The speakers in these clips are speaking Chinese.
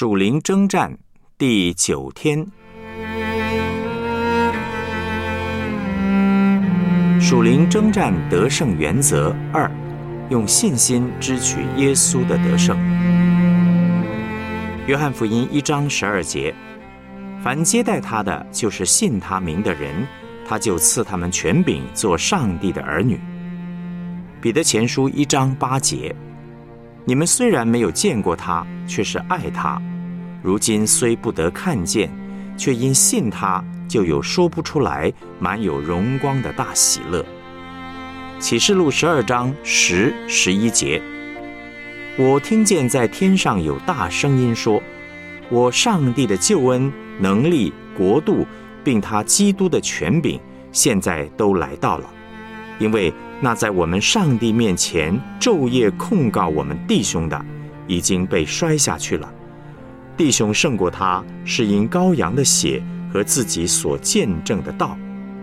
属灵征战第九天，属灵征战得胜原则二：用信心支取耶稣的得胜。约翰福音一章十二节：凡接待他的，就是信他名的人，他就赐他们权柄，做上帝的儿女。彼得前书一章八节。你们虽然没有见过他，却是爱他；如今虽不得看见，却因信他，就有说不出来、满有荣光的大喜乐。启示录十二章十、十一节，我听见在天上有大声音说：“我上帝的救恩、能力、国度，并他基督的权柄，现在都来到了，因为。”那在我们上帝面前昼夜控告我们弟兄的，已经被摔下去了。弟兄胜过他，是因羔羊的血和自己所见证的道。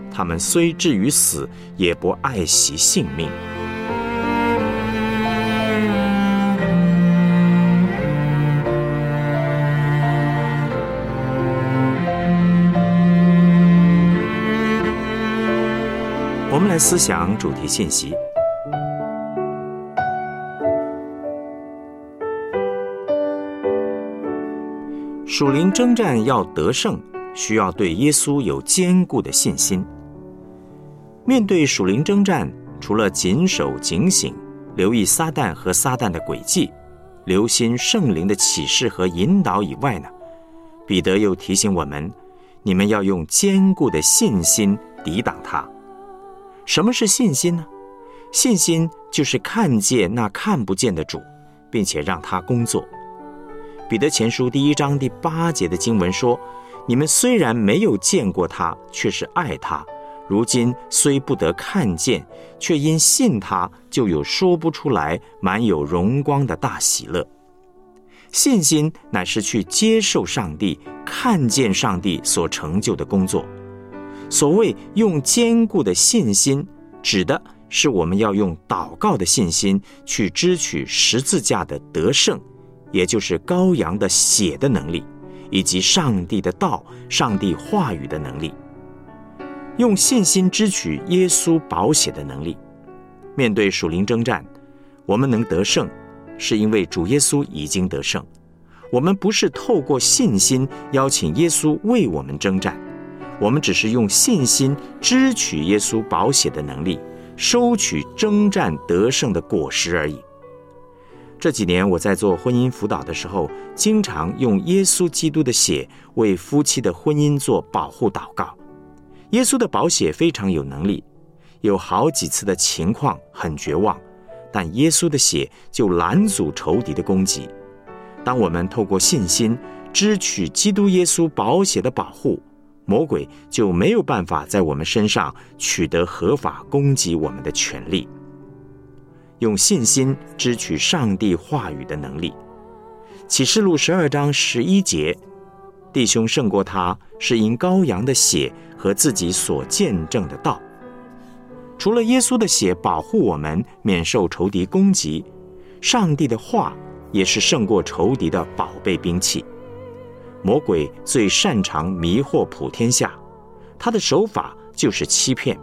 他们虽至于死，也不爱惜性命。我们来思想主题信息。属灵征战要得胜，需要对耶稣有坚固的信心。面对属灵征战，除了谨守警醒，留意撒旦和撒旦的诡计，留心圣灵的启示和引导以外呢？彼得又提醒我们：你们要用坚固的信心抵挡他。什么是信心呢？信心就是看见那看不见的主，并且让他工作。彼得前书第一章第八节的经文说：“你们虽然没有见过他，却是爱他；如今虽不得看见，却因信他，就有说不出来、满有荣光的大喜乐。”信心乃是去接受上帝、看见上帝所成就的工作。所谓用坚固的信心，指的是我们要用祷告的信心去支取十字架的得胜，也就是羔羊的血的能力，以及上帝的道、上帝话语的能力。用信心支取耶稣宝血的能力。面对属灵征战，我们能得胜，是因为主耶稣已经得胜。我们不是透过信心邀请耶稣为我们征战。我们只是用信心支取耶稣宝血的能力，收取征战得胜的果实而已。这几年我在做婚姻辅导的时候，经常用耶稣基督的血为夫妻的婚姻做保护祷告。耶稣的宝血非常有能力，有好几次的情况很绝望，但耶稣的血就拦阻仇敌的攻击。当我们透过信心支取基督耶稣宝血的保护。魔鬼就没有办法在我们身上取得合法攻击我们的权利。用信心支取上帝话语的能力。启示录十二章十一节：弟兄胜过他，是因羔羊的血和自己所见证的道。除了耶稣的血保护我们免受仇敌攻击，上帝的话也是胜过仇敌的宝贝兵器。魔鬼最擅长迷惑普天下，他的手法就是欺骗。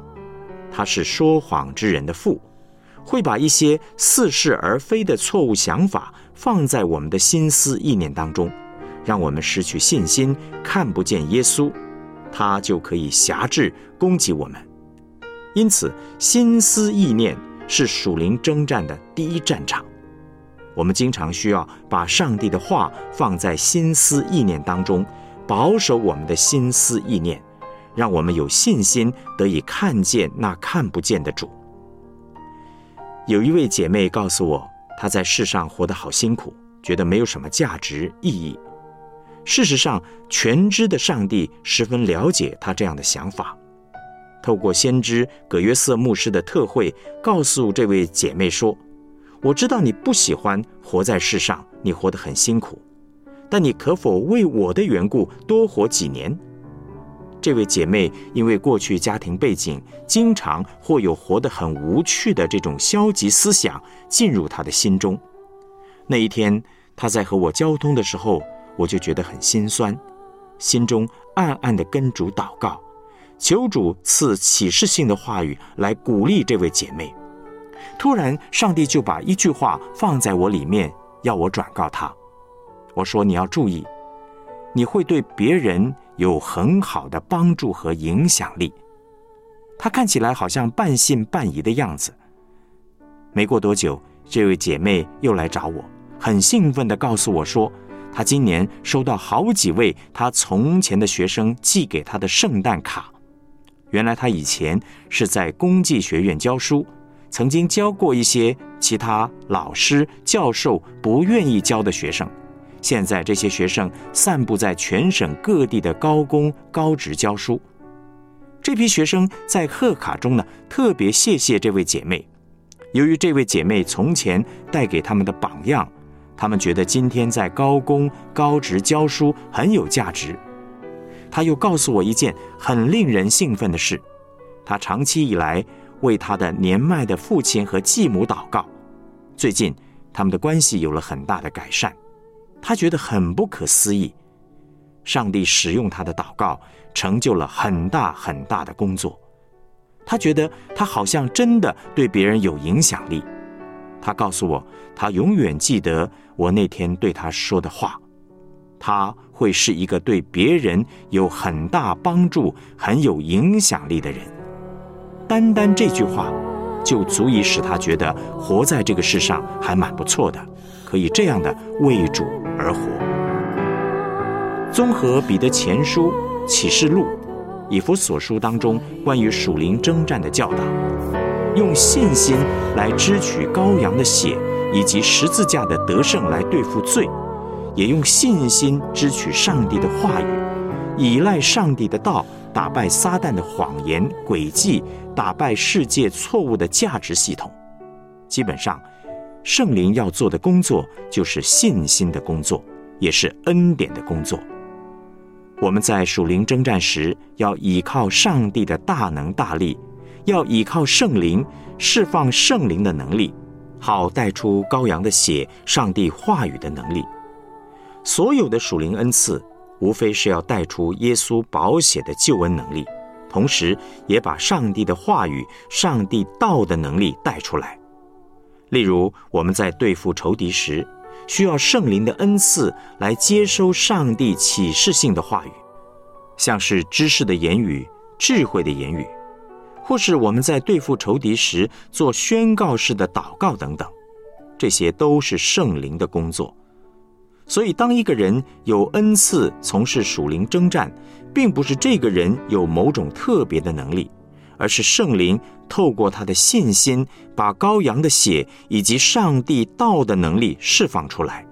他是说谎之人的父，会把一些似是而非的错误想法放在我们的心思意念当中，让我们失去信心，看不见耶稣，他就可以辖制攻击我们。因此，心思意念是属灵征战的第一战场。我们经常需要把上帝的话放在心思意念当中，保守我们的心思意念，让我们有信心得以看见那看不见的主。有一位姐妹告诉我，她在世上活得好辛苦，觉得没有什么价值意义。事实上，全知的上帝十分了解她这样的想法。透过先知葛约瑟牧师的特会，告诉这位姐妹说。我知道你不喜欢活在世上，你活得很辛苦，但你可否为我的缘故多活几年？这位姐妹因为过去家庭背景，经常或有活得很无趣的这种消极思想进入她的心中。那一天，她在和我交通的时候，我就觉得很心酸，心中暗暗的跟主祷告，求主赐启示性的话语来鼓励这位姐妹。突然，上帝就把一句话放在我里面，要我转告她。我说：“你要注意，你会对别人有很好的帮助和影响力。”她看起来好像半信半疑的样子。没过多久，这位姐妹又来找我，很兴奋地告诉我说。他今年收到好几位他从前的学生寄给他的圣诞卡。原来他以前是在公济学院教书，曾经教过一些其他老师教授不愿意教的学生。现在这些学生散布在全省各地的高工高职教书。这批学生在贺卡中呢，特别谢谢这位姐妹。由于这位姐妹从前带给他们的榜样。他们觉得今天在高工高职教书很有价值。他又告诉我一件很令人兴奋的事：他长期以来为他的年迈的父亲和继母祷告，最近他们的关系有了很大的改善。他觉得很不可思议，上帝使用他的祷告成就了很大很大的工作。他觉得他好像真的对别人有影响力。他告诉我，他永远记得我那天对他说的话，他会是一个对别人有很大帮助、很有影响力的人。单单这句话，就足以使他觉得活在这个世上还蛮不错的，可以这样的为主而活。综合彼得前书、启示录、以弗所书当中关于属灵征战的教导。用信心来支取羔羊的血，以及十字架的得胜来对付罪；也用信心支取上帝的话语，依赖上帝的道，打败撒旦的谎言诡计，打败世界错误的价值系统。基本上，圣灵要做的工作就是信心的工作，也是恩典的工作。我们在属灵征战时，要依靠上帝的大能大力。要依靠圣灵释放圣灵的能力，好带出羔羊的血、上帝话语的能力。所有的属灵恩赐，无非是要带出耶稣宝血的救恩能力，同时也把上帝的话语、上帝道的能力带出来。例如，我们在对付仇敌时，需要圣灵的恩赐来接收上帝启示性的话语，像是知识的言语、智慧的言语。或是我们在对付仇敌时做宣告式的祷告等等，这些都是圣灵的工作。所以，当一个人有恩赐从事属灵征战，并不是这个人有某种特别的能力，而是圣灵透过他的信心，把羔羊的血以及上帝道的能力释放出来。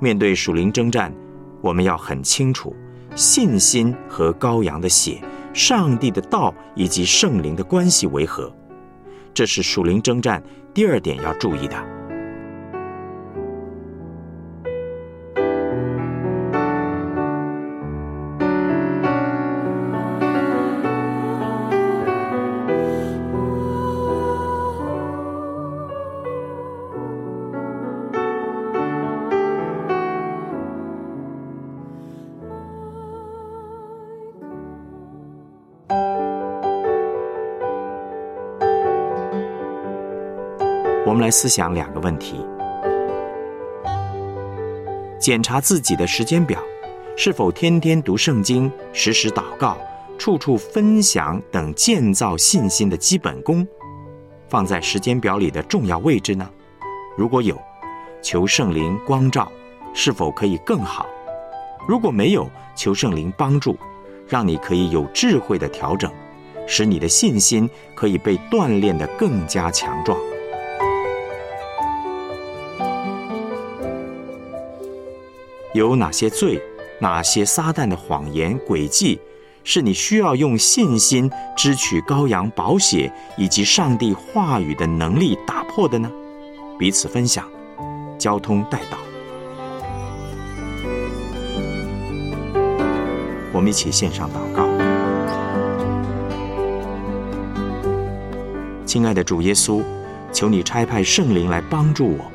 面对属灵征战，我们要很清楚信心和羔羊的血。上帝的道以及圣灵的关系为何？这是属灵征战第二点要注意的。我们来思想两个问题：检查自己的时间表，是否天天读圣经、时时祷告、处处分享等建造信心的基本功，放在时间表里的重要位置呢？如果有，求圣灵光照，是否可以更好？如果没有，求圣灵帮助，让你可以有智慧的调整，使你的信心可以被锻炼得更加强壮。有哪些罪，哪些撒旦的谎言诡计，是你需要用信心支取羔羊宝血以及上帝话语的能力打破的呢？彼此分享，交通带导。我们一起献上祷告。亲爱的主耶稣，求你差派圣灵来帮助我。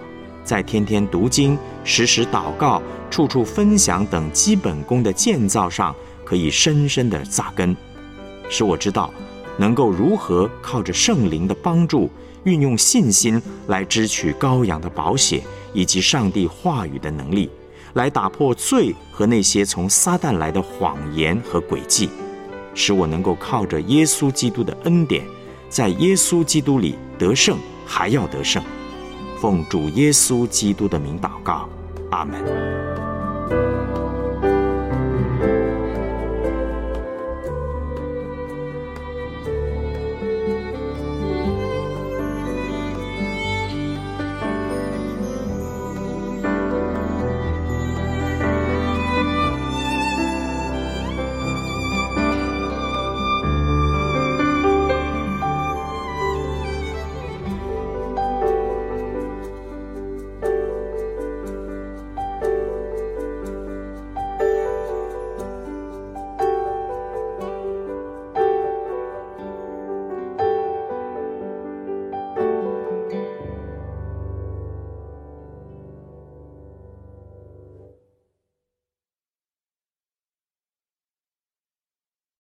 在天天读经、时时祷告、处处分享等基本功的建造上，可以深深的扎根，使我知道能够如何靠着圣灵的帮助，运用信心来支取羔羊的宝血以及上帝话语的能力，来打破罪和那些从撒旦来的谎言和诡计，使我能够靠着耶稣基督的恩典，在耶稣基督里得胜，还要得胜。奉主耶稣基督的名祷告，阿门。